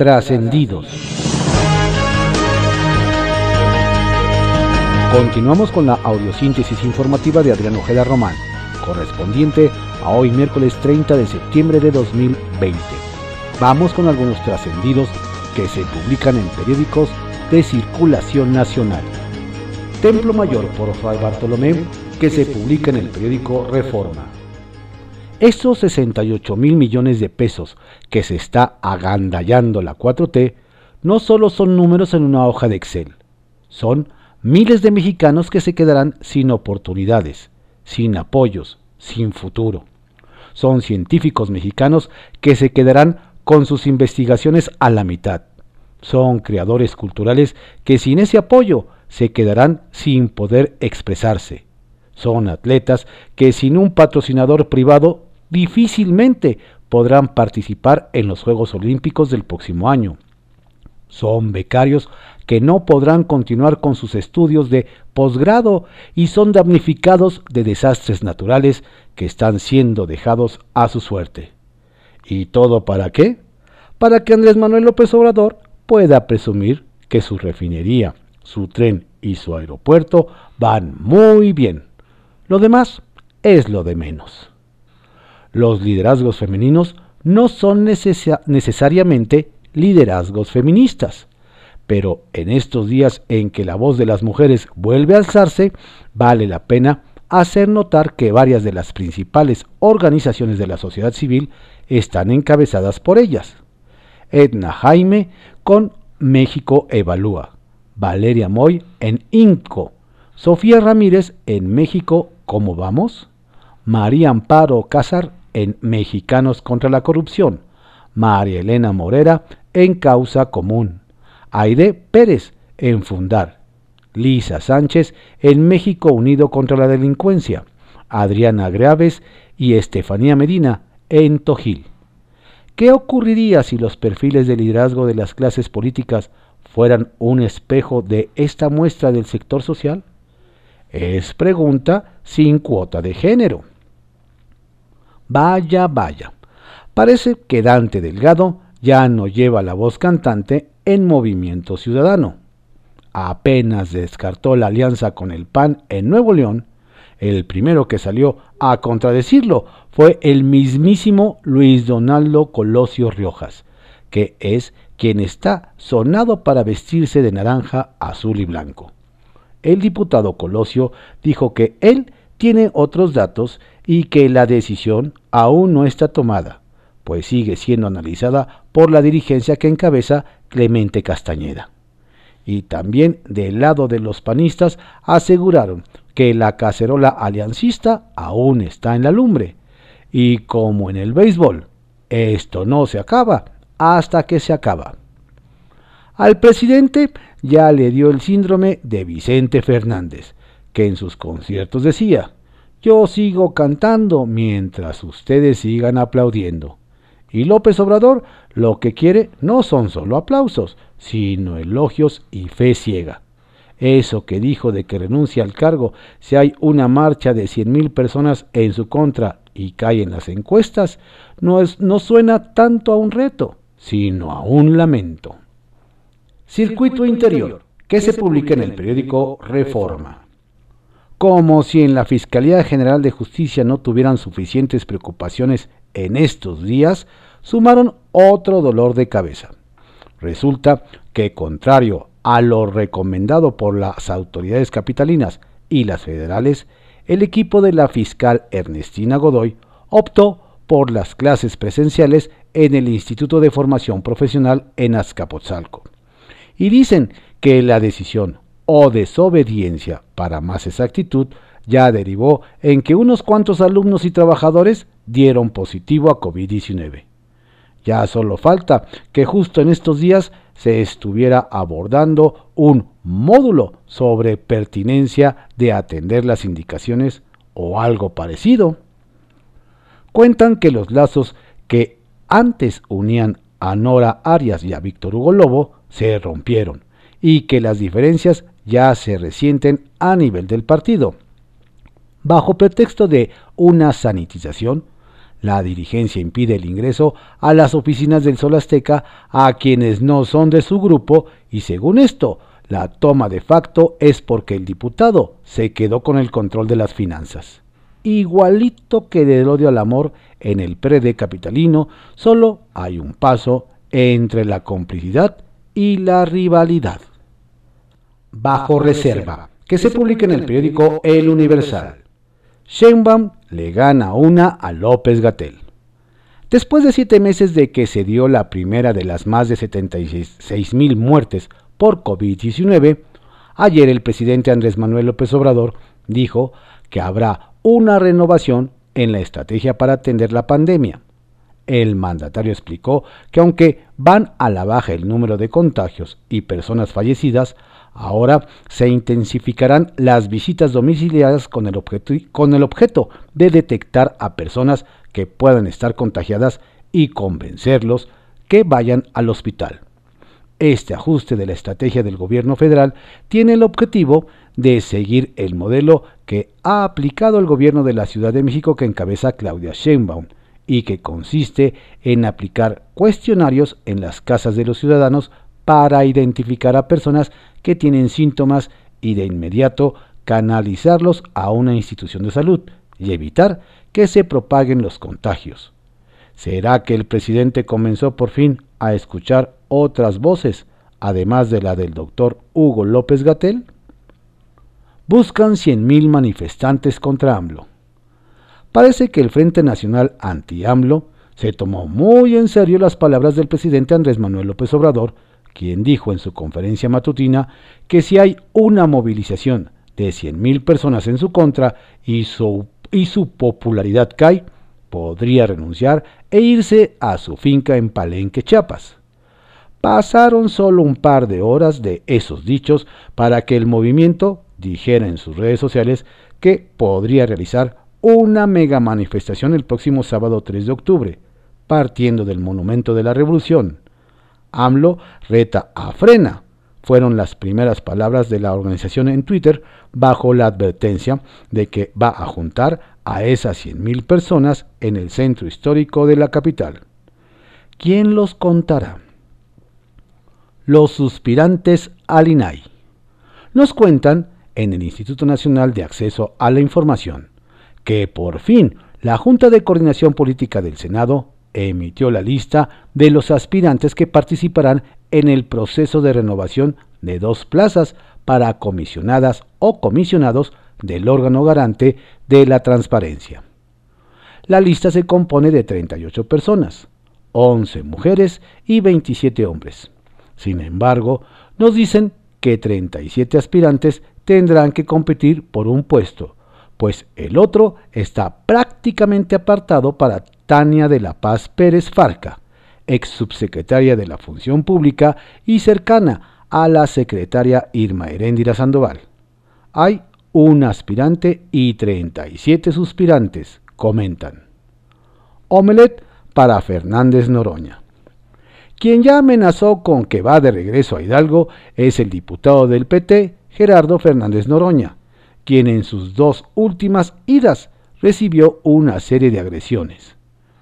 Trascendidos. Continuamos con la audiosíntesis informativa de Adrián Ojeda Román, correspondiente a hoy miércoles 30 de septiembre de 2020. Vamos con algunos trascendidos que se publican en periódicos de circulación nacional. Templo Mayor por Fray Bartolomé, que se publica en el periódico Reforma. Estos 68 mil millones de pesos que se está agandallando la 4T no solo son números en una hoja de Excel, son miles de mexicanos que se quedarán sin oportunidades, sin apoyos, sin futuro. Son científicos mexicanos que se quedarán con sus investigaciones a la mitad. Son creadores culturales que sin ese apoyo se quedarán sin poder expresarse. Son atletas que sin un patrocinador privado difícilmente podrán participar en los Juegos Olímpicos del próximo año. Son becarios que no podrán continuar con sus estudios de posgrado y son damnificados de desastres naturales que están siendo dejados a su suerte. ¿Y todo para qué? Para que Andrés Manuel López Obrador pueda presumir que su refinería, su tren y su aeropuerto van muy bien. Lo demás es lo de menos. Los liderazgos femeninos no son necesariamente liderazgos feministas, pero en estos días en que la voz de las mujeres vuelve a alzarse, vale la pena hacer notar que varias de las principales organizaciones de la sociedad civil están encabezadas por ellas. Edna Jaime con México Evalúa, Valeria Moy en INCO, Sofía Ramírez en México ¿Cómo vamos? María Amparo Cázar en Mexicanos contra la Corrupción, María Elena Morera en Causa Común, Aide Pérez en Fundar, Lisa Sánchez en México Unido contra la Delincuencia, Adriana Graves y Estefanía Medina en Tojil. ¿Qué ocurriría si los perfiles de liderazgo de las clases políticas fueran un espejo de esta muestra del sector social? Es pregunta sin cuota de género. Vaya, vaya. Parece que Dante Delgado ya no lleva la voz cantante en Movimiento Ciudadano. Apenas descartó la alianza con el PAN en Nuevo León, el primero que salió a contradecirlo fue el mismísimo Luis Donaldo Colosio Riojas, que es quien está sonado para vestirse de naranja, azul y blanco. El diputado Colosio dijo que él tiene otros datos y que la decisión aún no está tomada, pues sigue siendo analizada por la dirigencia que encabeza Clemente Castañeda. Y también del lado de los panistas aseguraron que la cacerola aliancista aún está en la lumbre. Y como en el béisbol, esto no se acaba hasta que se acaba. Al presidente ya le dio el síndrome de Vicente Fernández, que en sus conciertos decía, yo sigo cantando mientras ustedes sigan aplaudiendo. Y López Obrador lo que quiere no son solo aplausos, sino elogios y fe ciega. Eso que dijo de que renuncia al cargo si hay una marcha de 100.000 personas en su contra y cae en las encuestas, no, es, no suena tanto a un reto, sino a un lamento. Circuito Interior, que se publica en el periódico Reforma. Como si en la Fiscalía General de Justicia no tuvieran suficientes preocupaciones en estos días, sumaron otro dolor de cabeza. Resulta que, contrario a lo recomendado por las autoridades capitalinas y las federales, el equipo de la fiscal Ernestina Godoy optó por las clases presenciales en el Instituto de Formación Profesional en Azcapotzalco. Y dicen que la decisión o desobediencia, para más exactitud, ya derivó en que unos cuantos alumnos y trabajadores dieron positivo a COVID-19. Ya solo falta que justo en estos días se estuviera abordando un módulo sobre pertinencia de atender las indicaciones o algo parecido. Cuentan que los lazos que antes unían a Nora Arias y a Víctor Hugo Lobo se rompieron y que las diferencias ya se resienten a nivel del partido. Bajo pretexto de una sanitización, La dirigencia impide el ingreso a las oficinas del Sol Azteca a quienes no son de su grupo y según esto, la toma de facto es porque el diputado se quedó con el control de las finanzas. Igualito que del odio al amor en el PRD capitalino, solo hay un paso entre la complicidad y la rivalidad. Bajo reserva, que se publica en el periódico El Universal. Sheinbaum le gana una a López Gatel. Después de siete meses de que se dio la primera de las más de 76 mil muertes por COVID-19, ayer el presidente Andrés Manuel López Obrador dijo que habrá una renovación en la estrategia para atender la pandemia. El mandatario explicó que aunque van a la baja el número de contagios y personas fallecidas, Ahora se intensificarán las visitas domiciliarias con el, objeto, de detectar a personas que puedan estar contagiadas y convencerlos que vayan al hospital. Este ajuste de la estrategia del gobierno federal tiene el objetivo de seguir el modelo que ha aplicado el gobierno de la Ciudad de México que encabeza Claudia Sheinbaum y que consiste en aplicar cuestionarios en las casas de los ciudadanos para identificar a personas que tienen síntomas y de inmediato canalizarlos a una institución de salud y evitar que se propaguen los contagios. ¿Será que el presidente comenzó por fin a escuchar otras voces, además de la del doctor Hugo López Gatel? Buscan 100.000 manifestantes contra AMLO. Parece que el Frente Nacional Anti-AMLO se tomó muy en serio las palabras del presidente Andrés Manuel López Obrador quien dijo en su conferencia matutina que si hay una movilización de 100.000 personas en su contra y su, y su popularidad cae, podría renunciar e irse a su finca en Palenque, Chiapas. Pasaron solo un par de horas de esos dichos para que el movimiento dijera en sus redes sociales que podría realizar una mega manifestación el próximo sábado 3 de octubre, partiendo del Monumento de la Revolución, AMLO reta a frena. Fueron las primeras palabras de la organización en Twitter bajo la advertencia de que va a juntar a esas 100.000 personas en el centro histórico de la capital. ¿Quién los contará? Los suspirantes al INAI. Nos cuentan en el Instituto Nacional de Acceso a la Información que por fin la Junta de Coordinación Política del Senado emitió la lista de los aspirantes que participarán en el proceso de renovación de dos plazas para comisionadas o comisionados del órgano garante de la transparencia. La lista se compone de 38 personas, 11 mujeres y 27 hombres. Sin embargo, nos dicen que 37 aspirantes tendrán que competir por un puesto, pues el otro está prácticamente apartado para Tania de la Paz Pérez Farca, ex subsecretaria de la Función Pública y cercana a la secretaria Irma Heréndira Sandoval. Hay un aspirante y 37 suspirantes, comentan. Omelet para Fernández Noroña. Quien ya amenazó con que va de regreso a Hidalgo es el diputado del PT, Gerardo Fernández Noroña, quien en sus dos últimas idas recibió una serie de agresiones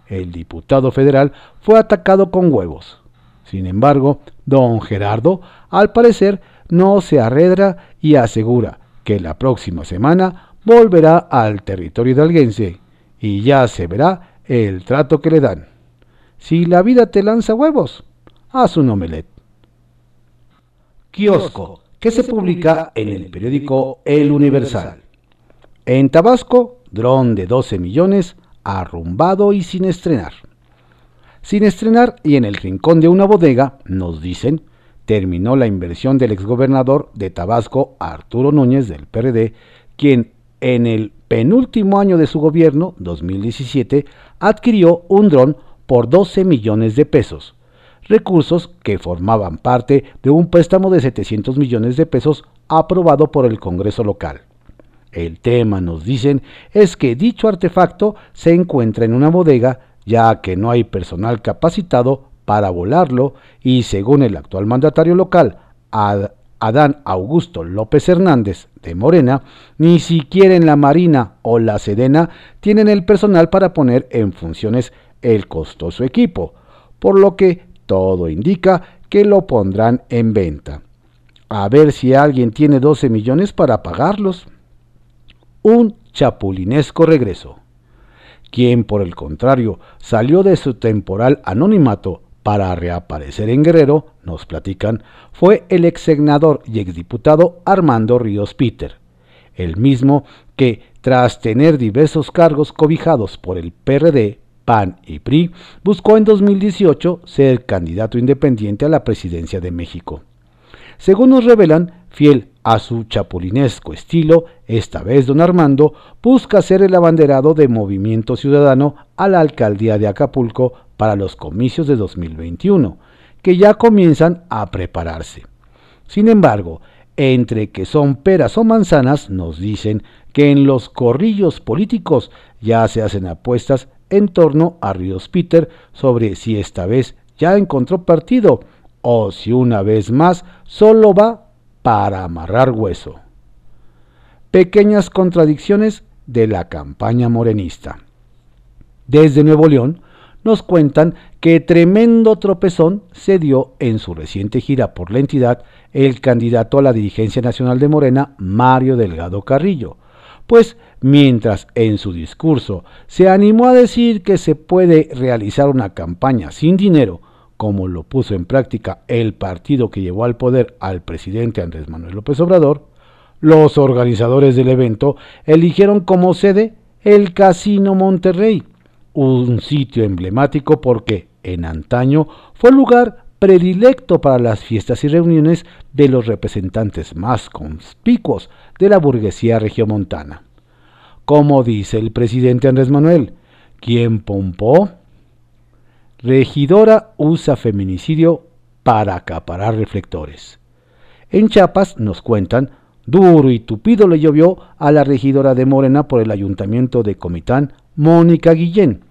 el diputado federal fue atacado con huevos. Sin embargo, don Gerardo, al parecer, no se arredra y asegura que la próxima semana volverá al territorio hidalguense y ya se verá el trato que le dan. Si la vida te lanza huevos, haz un omelet. Kiosco, que se publica en el periódico El Universal. En Tabasco, dron de 12 millones arrumbado y sin estrenar. Sin estrenar y en el rincón de una bodega, nos dicen, terminó la inversión del exgobernador de Tabasco, Arturo Núñez, del PRD, quien en el penúltimo año de su gobierno, 2017, adquirió un dron por 12 millones de pesos, recursos que formaban parte de un préstamo de 700 millones de pesos aprobado por el Congreso local. El tema, nos dicen, es que dicho artefacto se encuentra en una bodega ya que no hay personal capacitado para volarlo y según el actual mandatario local, Adán Augusto López Hernández de Morena, ni siquiera en la Marina o la Sedena tienen el personal para poner en funciones el costoso equipo, por lo que todo indica que lo pondrán en venta. A ver si alguien tiene 12 millones para pagarlos. Un chapulinesco regreso. Quien, por el contrario, salió de su temporal anonimato para reaparecer en Guerrero, nos platican, fue el ex senador y exdiputado Armando Ríos Peter, el mismo que, tras tener diversos cargos cobijados por el PRD, PAN y PRI, buscó en 2018 ser candidato independiente a la presidencia de México. Según nos revelan, fiel a su chapulinesco estilo, esta vez don Armando busca ser el abanderado de Movimiento Ciudadano a la alcaldía de Acapulco para los comicios de 2021, que ya comienzan a prepararse. Sin embargo, entre que son peras o manzanas, nos dicen que en los corrillos políticos ya se hacen apuestas en torno a Ríos Peter sobre si esta vez ya encontró partido o si una vez más solo va para amarrar hueso. Pequeñas contradicciones de la campaña morenista. Desde Nuevo León, nos cuentan que tremendo tropezón se dio en su reciente gira por la entidad el candidato a la dirigencia nacional de Morena, Mario Delgado Carrillo, pues mientras en su discurso se animó a decir que se puede realizar una campaña sin dinero, como lo puso en práctica el partido que llevó al poder al presidente Andrés Manuel López Obrador, los organizadores del evento eligieron como sede el Casino Monterrey, un sitio emblemático porque en antaño fue lugar predilecto para las fiestas y reuniones de los representantes más conspicuos de la burguesía regiomontana. Como dice el presidente Andrés Manuel, quien pompó, regidora usa feminicidio para acaparar reflectores. En Chiapas nos cuentan, duro y tupido le llovió a la regidora de Morena por el ayuntamiento de Comitán, Mónica Guillén,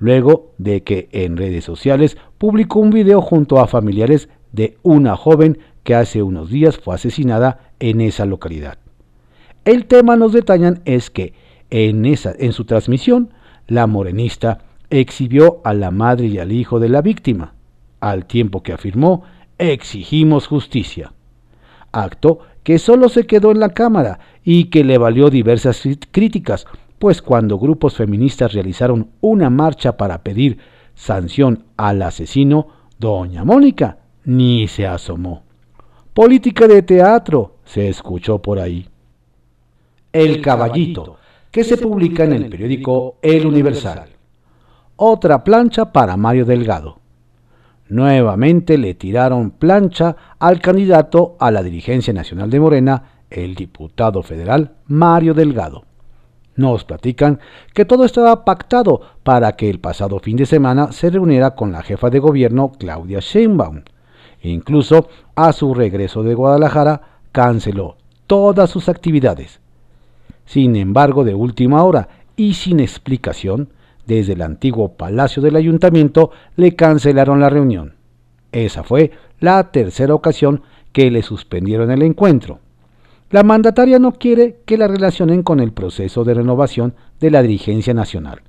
luego de que en redes sociales publicó un video junto a familiares de una joven que hace unos días fue asesinada en esa localidad. El tema nos detallan es que en, esa, en su transmisión, la morenista exhibió a la madre y al hijo de la víctima, al tiempo que afirmó exigimos justicia. Acto que solo se quedó en la cámara y que le valió diversas críticas pues cuando grupos feministas realizaron una marcha para pedir sanción al asesino, doña Mónica ni se asomó. Política de teatro, se escuchó por ahí. El Caballito, que se publica en el periódico El Universal. Otra plancha para Mario Delgado. Nuevamente le tiraron plancha al candidato a la dirigencia nacional de Morena, el diputado federal Mario Delgado. Nos platican que todo estaba pactado para que el pasado fin de semana se reuniera con la jefa de gobierno Claudia Sheinbaum. Incluso a su regreso de Guadalajara canceló todas sus actividades. Sin embargo, de última hora y sin explicación, desde el antiguo palacio del ayuntamiento le cancelaron la reunión. Esa fue la tercera ocasión que le suspendieron el encuentro. La mandataria no quiere que la relacionen con el proceso de renovación de la dirigencia nacional,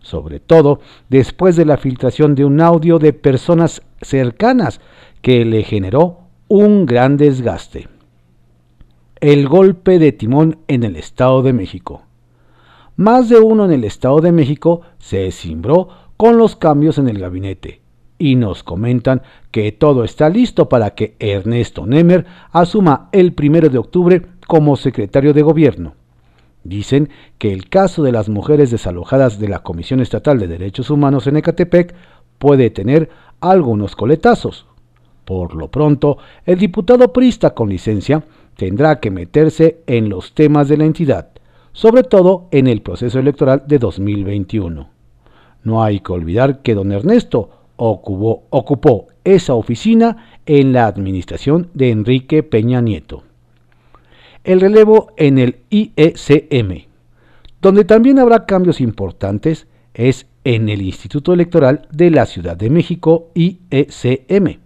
sobre todo después de la filtración de un audio de personas cercanas que le generó un gran desgaste. El golpe de timón en el Estado de México. Más de uno en el Estado de México se cimbró con los cambios en el gabinete y nos comentan que todo está listo para que Ernesto Nemer asuma el primero de octubre como secretario de gobierno. Dicen que el caso de las mujeres desalojadas de la Comisión Estatal de Derechos Humanos en Ecatepec puede tener algunos coletazos. Por lo pronto, el diputado prista con licencia tendrá que meterse en los temas de la entidad, sobre todo en el proceso electoral de 2021. No hay que olvidar que don Ernesto ocupó, esa oficina en la administración de Enrique Peña Nieto. El relevo en el IECM, donde también habrá cambios importantes, es en el Instituto Electoral de la Ciudad de México, IECM.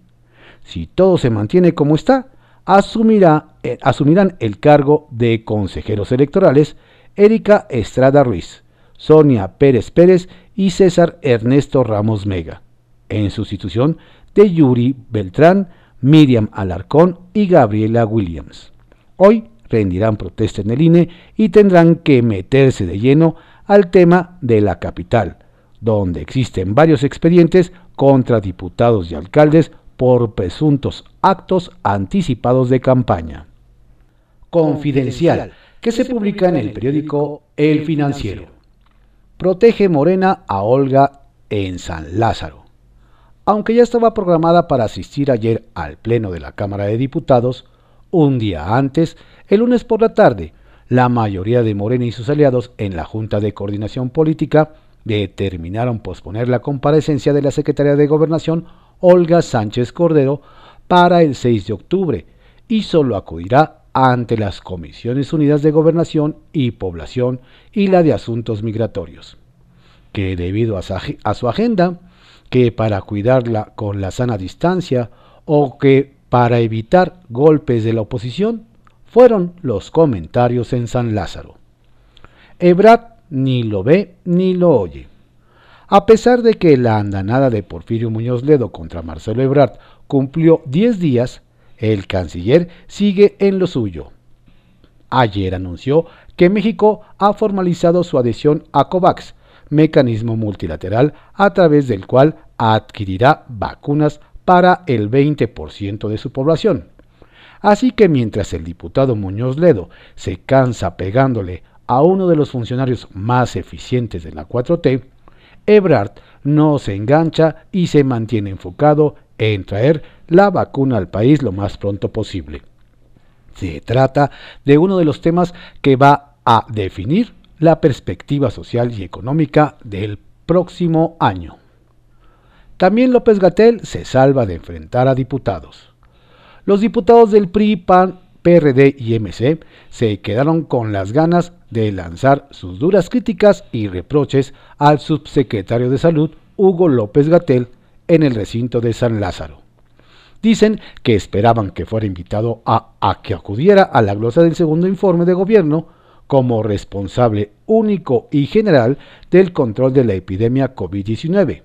Si todo se mantiene como está, eh, asumirán el cargo de consejeros electorales Erika Estrada Ruiz, Sonia Pérez Pérez y César Ernesto Ramos Mega, en sustitución de Yuri Beltrán, Miriam Alarcón y Gabriela Williams. Hoy rendirán protesta en el INE y tendrán que meterse de lleno al tema de la capital, donde existen varios expedientes contra diputados y alcaldes por presuntos actos anticipados de campaña. Confidencial, que se publica en el periódico El Financiero. Protege Morena a Olga en San Lázaro. Aunque ya estaba programada para asistir ayer al Pleno de la Cámara de Diputados, un día antes, el lunes por la tarde, la mayoría de Morena y sus aliados en la Junta de Coordinación Política determinaron posponer la comparecencia de la Secretaria de Gobernación, Olga Sánchez Cordero, para el 6 de octubre y solo acudirá ante las Comisiones Unidas de Gobernación y Población y la de Asuntos Migratorios, que debido a su agenda, que para cuidarla con la sana distancia o que para evitar golpes de la oposición, fueron los comentarios en San Lázaro. Ebrat ni lo ve ni lo oye. A pesar de que la andanada de Porfirio Muñoz Ledo contra Marcelo Ebrard cumplió 10 días, el canciller sigue en lo suyo. Ayer anunció que México ha formalizado su adhesión a COVAX, mecanismo multilateral a través del cual adquirirá vacunas para el 20% de su población. Así que mientras el diputado Muñoz Ledo se cansa pegándole a uno de los funcionarios más eficientes de la 4T, Ebrard no se engancha y se mantiene enfocado en traer la vacuna al país lo más pronto posible. Se trata de uno de los temas que va a definir la perspectiva social y económica del próximo año. También López Gatel se salva de enfrentar a diputados. Los diputados del PRI, PAN, PRD y MC se quedaron con las ganas de lanzar sus duras críticas y reproches al subsecretario de Salud, Hugo López Gatel, en el recinto de San Lázaro. Dicen que esperaban que fuera invitado a, que acudiera a la glosa del segundo informe de gobierno como responsable único y general del control de la epidemia COVID-19.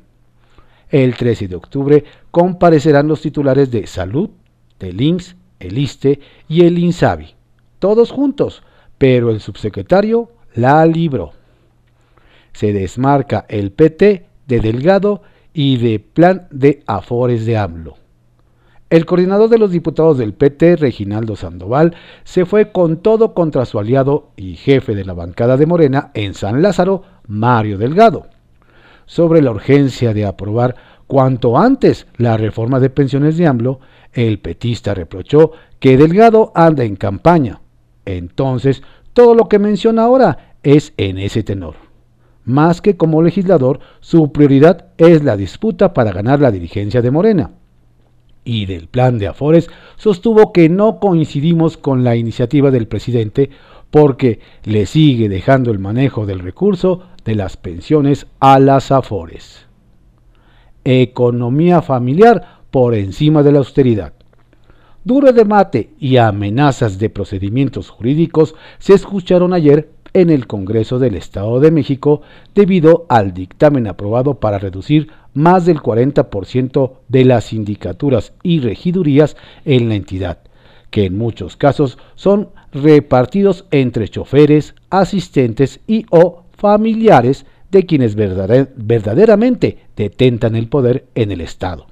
El 13 de octubre comparecerán los titulares de Salud, del INSS el ISTE y el INSABI, todos juntos, pero el subsecretario la libró. Se desmarca el PT de Delgado y de Plan de Afores de AMLO. El coordinador de los diputados del PT, Reginaldo Sandoval, se fue con todo contra su aliado y jefe de la bancada de Morena en San Lázaro, Mario Delgado, sobre la urgencia de aprobar cuanto antes la reforma de pensiones de AMLO el petista reprochó que Delgado anda en campaña. Entonces, todo lo que menciona ahora es en ese tenor. Más que como legislador, su prioridad es la disputa para ganar la dirigencia de Morena. Y del plan de Afores sostuvo que no coincidimos con la iniciativa del presidente porque le sigue dejando el manejo del recurso de las pensiones a las Afores. Economía familiar por encima de la austeridad. Duro debate y amenazas de procedimientos jurídicos se escucharon ayer en el Congreso del Estado de México debido al dictamen aprobado para reducir más del 40% de las sindicaturas y regidurías en la entidad, que en muchos casos son repartidos entre choferes, asistentes y o familiares de quienes verdaderamente detentan el poder en el Estado.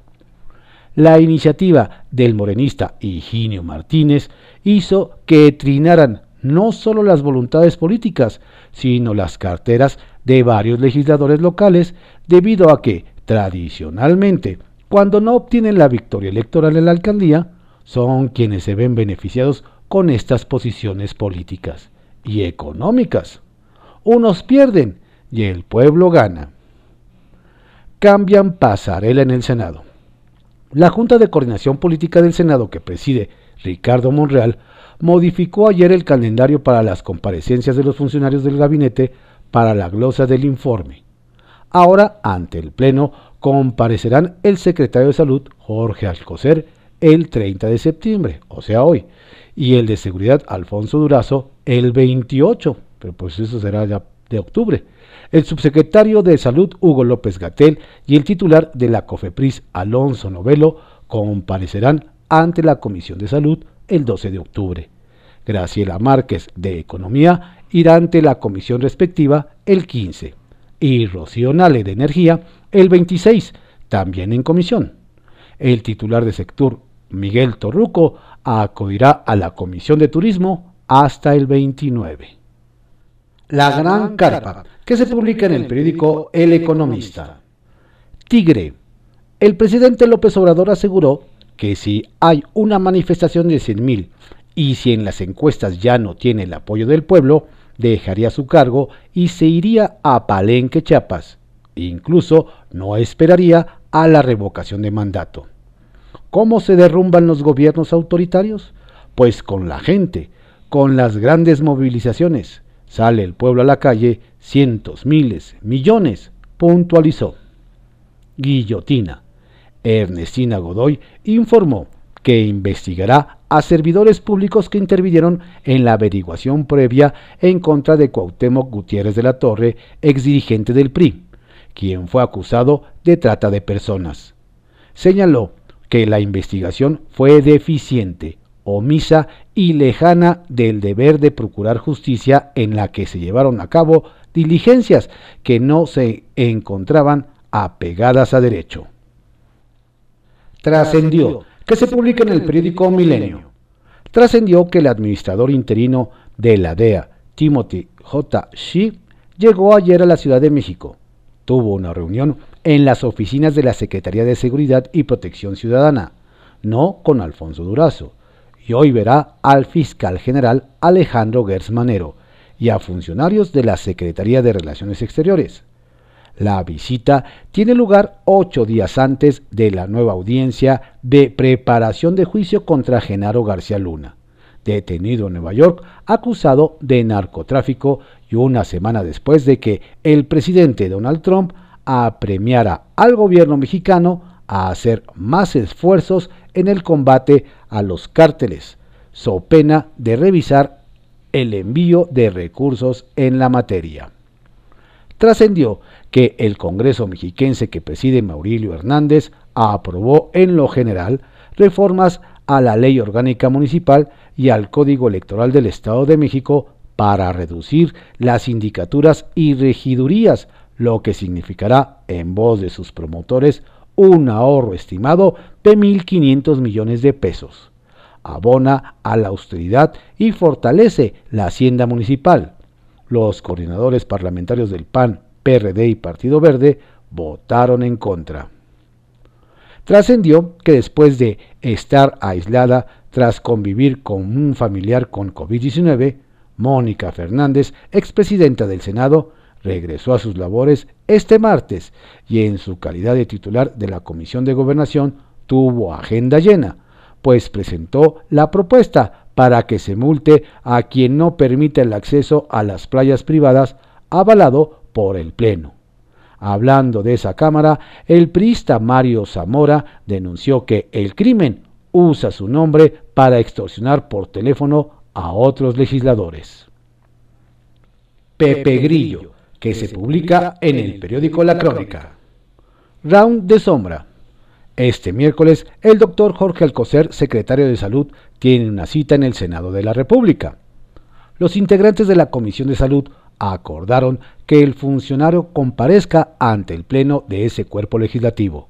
La iniciativa del morenista Higinio Martínez hizo que trinaran no solo las voluntades políticas, sino las carteras de varios legisladores locales, debido a que, tradicionalmente, cuando no obtienen la victoria electoral en la alcaldía, son quienes se ven beneficiados con estas posiciones políticas y económicas. Unos pierden y el pueblo gana. Cambian pasarela en el Senado. La Junta de Coordinación Política del Senado que preside Ricardo Monreal modificó ayer el calendario para las comparecencias de los funcionarios del gabinete para la glosa del informe. Ahora, ante el Pleno, comparecerán el secretario de Salud, Jorge Alcocer, el 30 de septiembre, o sea hoy, y el de seguridad Alfonso Durazo el 28, pero pues eso será ya de octubre. El subsecretario de Salud Hugo López Gatel y el titular de la COFEPRIS Alonso Novelo comparecerán ante la Comisión de Salud el 12 de octubre. Graciela Márquez de Economía irá ante la comisión respectiva el 15 y Rocío Nale de Energía el 26, también en comisión. El titular de sector, Miguel Torruco, acudirá a la Comisión de Turismo hasta el 29. La Gran Carpa, que se publica en el periódico El Economista. Tigre. El presidente López Obrador aseguró que si hay una manifestación de 100.000 y si en las encuestas ya no tiene el apoyo del pueblo, dejaría su cargo y se iría a Palenque, Chiapas. Incluso no esperaría a la revocación de mandato. ¿Cómo se derrumban los gobiernos autoritarios? Pues con la gente, con las grandes movilizaciones. Sale el pueblo a la calle, cientos, miles, millones, puntualizó. Guillotina. Ernestina Godoy informó que investigará a servidores públicos que intervinieron en la averiguación previa en contra de Cuauhtémoc Gutiérrez de la Torre, exdirigente del PRI, quien fue acusado de trata de personas. Señaló que la investigación fue deficiente, omisa y lejana del deber de procurar justicia en la que se llevaron a cabo diligencias que no se encontraban apegadas a derecho. Trascendió que se publica en el periódico Milenio. Trascendió que el administrador interino de la DEA, Timothy J. Shee, llegó ayer a la Ciudad de México. Tuvo una reunión en las oficinas de la Secretaría de Seguridad y Protección Ciudadana, no con Alfonso Durazo, y hoy verá al fiscal general Alejandro Gersmanero y a funcionarios de la Secretaría de Relaciones Exteriores. La visita tiene lugar ocho días antes de la nueva audiencia de preparación de juicio contra Genaro García Luna, detenido en Nueva York acusado de narcotráfico y una semana después de que el presidente Donald Trump apremiara al gobierno mexicano a hacer más esfuerzos en el combate a los cárteles, so pena de revisar el envío de recursos en la materia. Trascendió que el Congreso mexiquense que preside Maurilio Hernández aprobó en lo general reformas a la Ley Orgánica Municipal y al Código Electoral del Estado de México para reducir las sindicaturas y regidurías, lo que significará, en voz de sus promotores, un ahorro estimado de 1.500 millones de pesos. Abona a la austeridad y fortalece la hacienda municipal. Los coordinadores parlamentarios del PAN, PRD y Partido Verde votaron en contra. Trascendió que después de estar aislada tras convivir con un familiar con COVID-19, Mónica Fernández, expresidenta del Senado, regresó a sus labores este martes y en su calidad de titular de la Comisión de Gobernación tuvo agenda llena, pues presentó la propuesta para que se multe a quien no permita el acceso a las playas privadas avalado por el Pleno. Hablando de esa Cámara, el priista Mario Zamora denunció que el crimen usa su nombre para extorsionar por teléfono a otros legisladores. Pepe Grillo, que se publica en el periódico La Crónica. Round de sombra. Este miércoles, el doctor Jorge Alcocer, secretario de Salud, tiene una cita en el Senado de la República. Los integrantes de la Comisión de Salud acordaron que el funcionario comparezca ante el Pleno de ese cuerpo legislativo.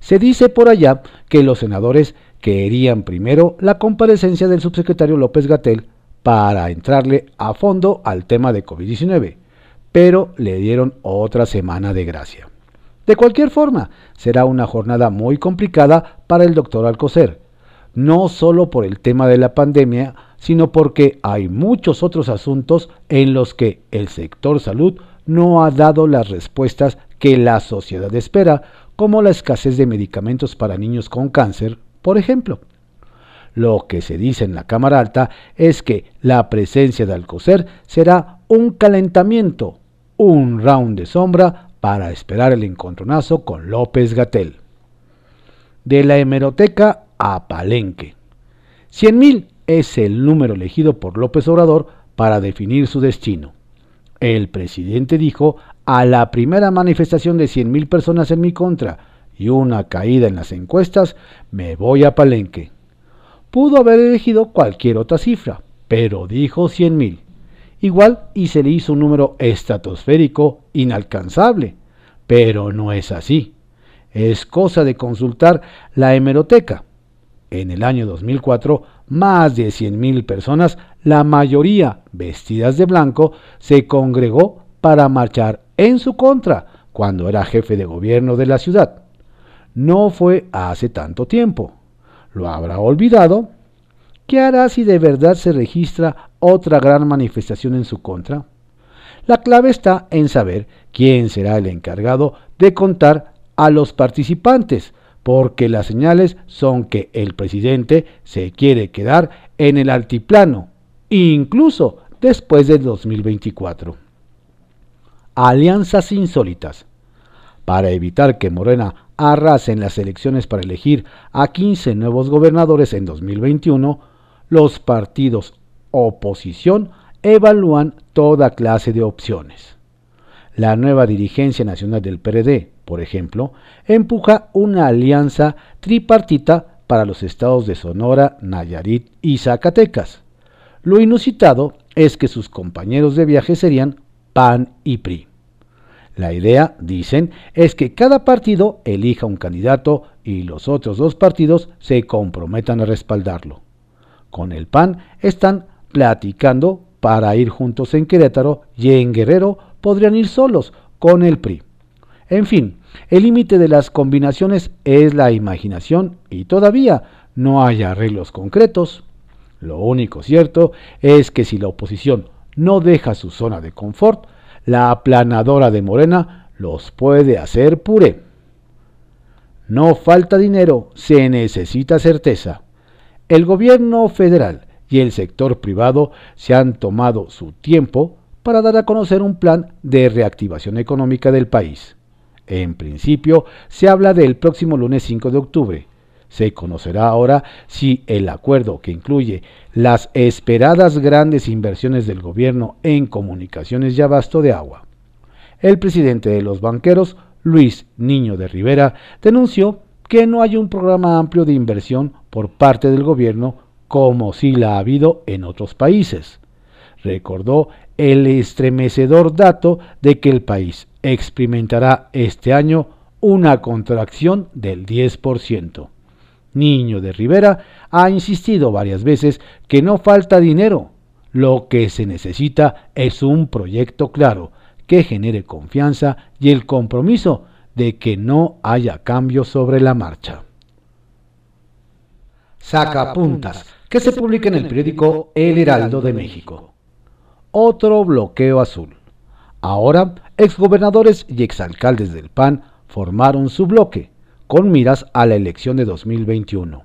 Se dice por allá que los senadores querían primero la comparecencia del subsecretario López Gatel para entrarle a fondo al tema de COVID-19, pero le dieron otra semana de gracia. De cualquier forma, será una jornada muy complicada para el doctor Alcocer, no solo por el tema de la pandemia, sino porque hay muchos otros asuntos en los que el sector salud no ha dado las respuestas que la sociedad espera, como la escasez de medicamentos para niños con cáncer, por ejemplo. Lo que se dice en la Cámara Alta es que la presencia de Alcocer será un calentamiento, un round de sombra para esperar el encontronazo con López Gatel. De la hemeroteca a Palenque. 100.000 es el número elegido por López Obrador para definir su destino. El presidente dijo a la primera manifestación de 100.000 personas en mi contra y una caída en las encuestas, me voy a Palenque. Pudo haber elegido cualquier otra cifra, pero dijo 100.000. Igual y se le hizo un número estratosférico inalcanzable, pero no es así. Es cosa de consultar la hemeroteca. En el año 2004, más de 100.000 personas, la mayoría vestidas de blanco, se congregó para marchar en su contra cuando era jefe de gobierno de la ciudad. No fue hace tanto tiempo. ¿Lo habrá olvidado? ¿Qué hará si de verdad se registra otra gran manifestación en su contra? La clave está en saber quién será el encargado de contar a los participantes, porque las señales son que el presidente se quiere quedar en el altiplano, incluso después del 2024. Alianzas insólitas. Para evitar que Morena arrase en las elecciones para elegir a 15 nuevos gobernadores en 2021, los partidos oposición evalúan toda clase de opciones. La nueva dirigencia nacional del PRD, por ejemplo, empuja una alianza tripartita para los estados de Sonora, Nayarit y Zacatecas. Lo inusitado es que sus compañeros de viaje serían PAN y PRI. La idea, dicen, es que cada partido elija un candidato y los otros dos partidos se comprometan a respaldarlo. Con el PAN están platicando para ir juntos en Querétaro y en Guerrero podrían ir solos con el PRI. En fin, el límite de las combinaciones es la imaginación y todavía no hay arreglos concretos. Lo único cierto es que si la oposición no deja su zona de confort, la aplanadora de Morena los puede hacer puré. No falta dinero, se necesita certeza. El gobierno federal y el sector privado se han tomado su tiempo para dar a conocer un plan de reactivación económica del país. En principio, se habla del próximo lunes 5 de octubre. Se conocerá ahora si el acuerdo que incluye las esperadas grandes inversiones del gobierno en comunicaciones y abasto de agua. El presidente de los banqueros, Luis Niño de Rivera, denunció que no hay un programa amplio de inversión por parte del gobierno como si la ha habido en otros países. Recordó el estremecedor dato de que el país experimentará este año una contracción del 10%. Niño de Rivera ha insistido varias veces que no falta dinero. Lo que se necesita es un proyecto claro que genere confianza y el compromiso de que no haya cambios sobre la marcha. Sacapuntas, que se publica en el periódico El Heraldo de México. Otro bloqueo azul. Ahora, exgobernadores y exalcaldes del PAN formaron su bloque, con miras a la elección de 2021.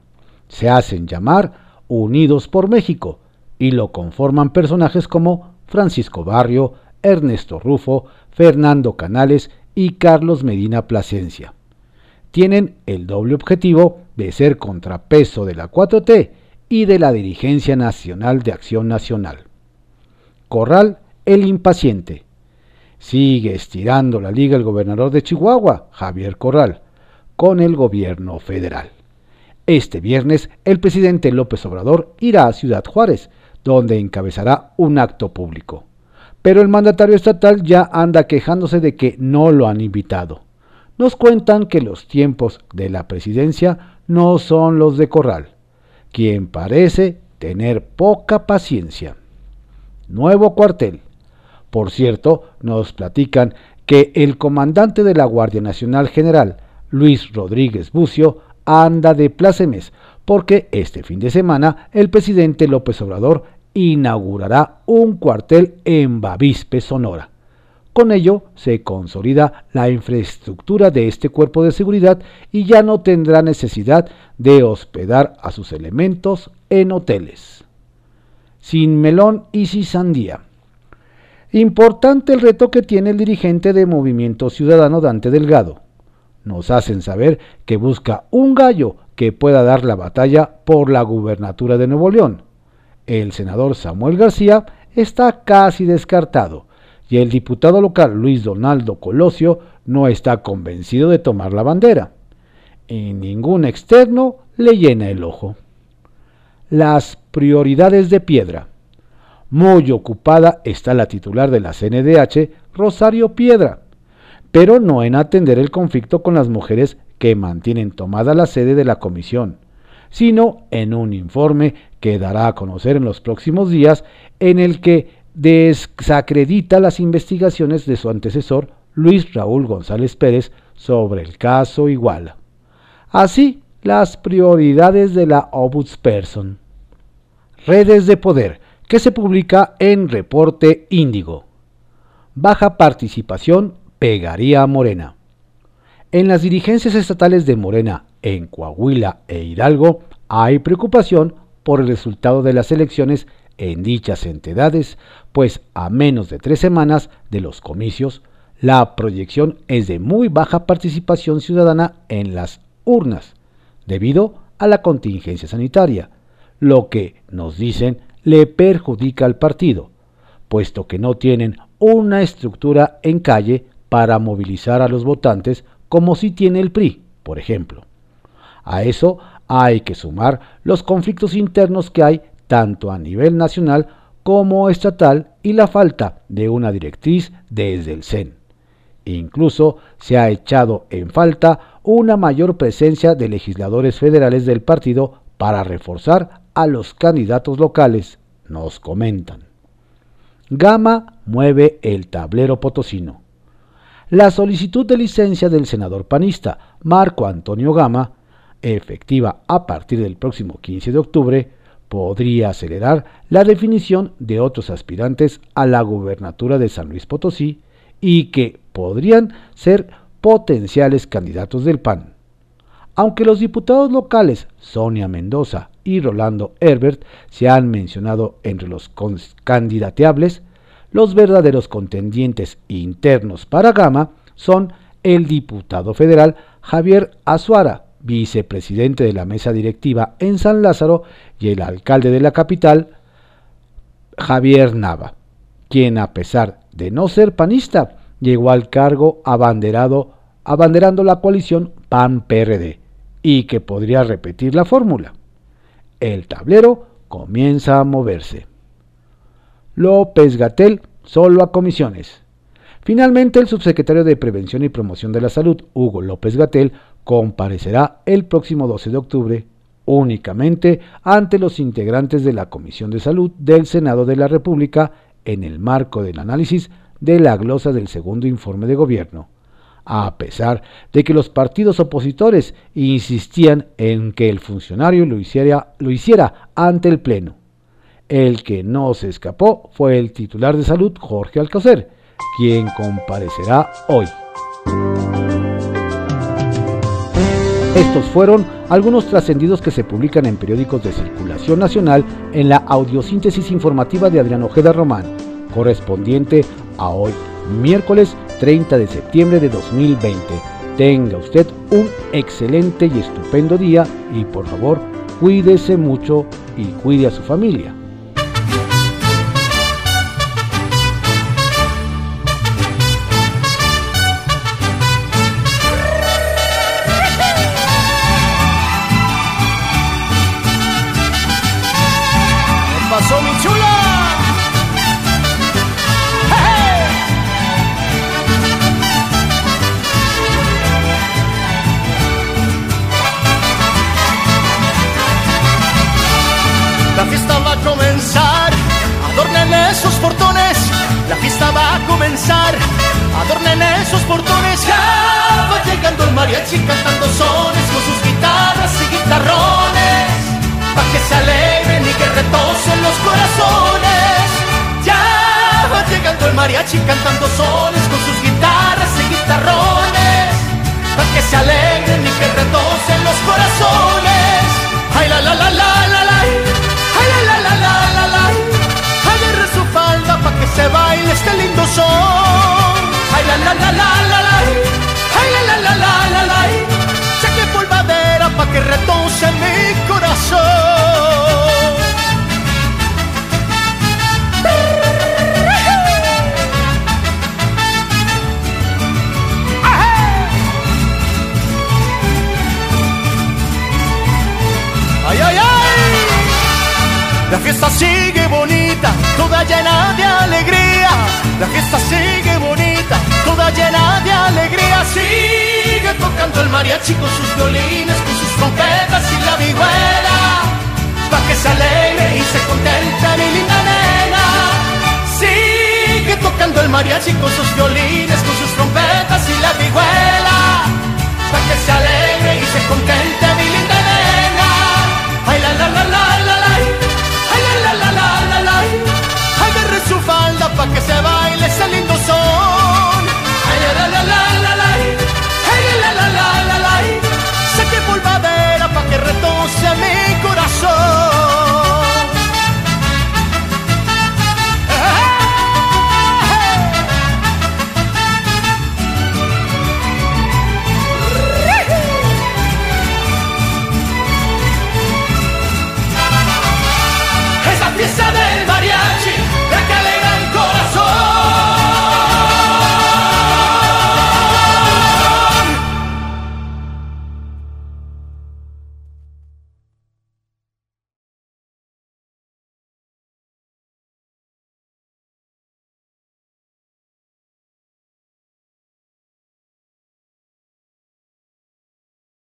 Se hacen llamar Unidos por México y lo conforman personajes como Francisco Barrio, Ernesto Rufo, Fernando Canales y Carlos Medina Plasencia. Tienen el doble objetivo de ser contrapeso de la 4T y de la dirigencia nacional de Acción Nacional. Corral, el impaciente. Sigue estirando la liga el gobernador de Chihuahua, Javier Corral, con el gobierno federal. Este viernes, el presidente López Obrador irá a Ciudad Juárez, donde encabezará un acto público. Pero el mandatario estatal ya anda quejándose de que no lo han invitado. Nos cuentan que los tiempos de la presidencia no son los de Corral, quien parece tener poca paciencia. Nuevo cuartel. Por cierto, nos platican que el comandante de la Guardia Nacional General, Luis Rodríguez Bucio, anda de plácemes, porque este fin de semana el presidente López Obrador inaugurará un cuartel en Bavispe, Sonora. Con ello se consolida la infraestructura de este cuerpo de seguridad y ya no tendrá necesidad de hospedar a sus elementos en hoteles. Sin melón y sin sandía. Importante el reto que tiene el dirigente de Movimiento Ciudadano Dante Delgado nos hacen saber que busca un gallo que pueda dar la batalla por la gubernatura de Nuevo León. El senador Samuel García está casi descartado y el diputado local Luis Donaldo Colosio no está convencido de tomar la bandera. Y ningún externo le llena el ojo. Las prioridades de piedra. Muy ocupada está la titular de la CNDH, Rosario Piedra, pero no en atender el conflicto con las mujeres que mantienen tomada la sede de la comisión, sino en un informe que dará a conocer en los próximos días en el que desacredita las investigaciones de su antecesor Luis Raúl González Pérez sobre el caso Iguala. Así, las prioridades de la Person. Redes de poder, que se publica en Reporte Índigo. Baja participación pegaría a Morena. En las dirigencias estatales de Morena, en Coahuila e Hidalgo, hay preocupación por el resultado de las elecciones en dichas entidades, pues a menos de tres semanas de los comicios, la proyección es de muy baja participación ciudadana en las urnas, debido a la contingencia sanitaria, lo que, nos dicen, le perjudica al partido, puesto que no tienen una estructura en calle para movilizar a los votantes como si tiene el PRI, por ejemplo. A eso hay que sumar los conflictos internos que hay tanto a nivel nacional como estatal y la falta de una directriz desde el CEN. Incluso se ha echado en falta una mayor presencia de legisladores federales del partido para reforzar a los candidatos locales, nos comentan. Gama mueve el tablero potosino. La solicitud de licencia del senador panista Marco Antonio Gama, efectiva a partir del próximo 15 de octubre, podría acelerar la definición de otros aspirantes a la gubernatura de San Luis Potosí y que podrían ser potenciales candidatos del PAN. Aunque los diputados locales Sonia Mendoza y Rolando Herbert se han mencionado entre los candidateables, los verdaderos contendientes internos para Gama son el diputado federal Javier Azuara, vicepresidente de la mesa directiva en San Lázaro, y el alcalde de la capital, Javier Nava, quien a pesar de no ser panista, llegó al cargo abanderado, abanderando la coalición PAN-PRD y que podría repetir la fórmula. El tablero comienza a moverse. López Gatel solo a comisiones. Finalmente, el subsecretario de Prevención y Promoción de la Salud, Hugo López Gatel, comparecerá el próximo 12 de octubre únicamente ante los integrantes de la Comisión de Salud del Senado de la República en el marco del análisis de la glosa del segundo informe de gobierno, a pesar de que los partidos opositores insistían en que el funcionario lo hiciera, lo hiciera ante el Pleno. El que no se escapó fue el titular de salud, Jorge Alcocer, quien comparecerá hoy. Estos fueron algunos trascendidos que se publican en periódicos de circulación nacional en la audiosíntesis informativa de Adrián Ojeda Román, correspondiente a hoy, miércoles 30 de septiembre de 2020. Tenga usted un excelente y estupendo día y por favor cuídese mucho y cuide a su familia. Mariachi cantando sones con sus guitarras y guitarrones, pa' que se alegren y que retosen los corazones. Ya va llegando el mariachi cantando sones con sus guitarras y guitarrones, pa' que se alegren y que retosen los corazones. Ay la la la la la la, ay la la la la la la, agarre su falda pa' que se baile este lindo son la la la la la la, ay la la la la pa' que retuce mi corazón. ¡Ay, ay, ay! La fiesta sigue bonita, toda llena de alegría. La fiesta sigue bonita toda llena de alegría. Sigue tocando el mariachi con sus violines, con sus trompetas y la vihuela. Pa' que se alegre y se contenta mi linda nena. Sigue tocando el mariachi con sus violines, con sus trompetas y la vihuela. Pa' que se alegre y se contenta mi linda nena. Ay, la, la, la, la, la, la. Ay, la, la, la, la, la, la. Ay, su falda pa' que se vaya.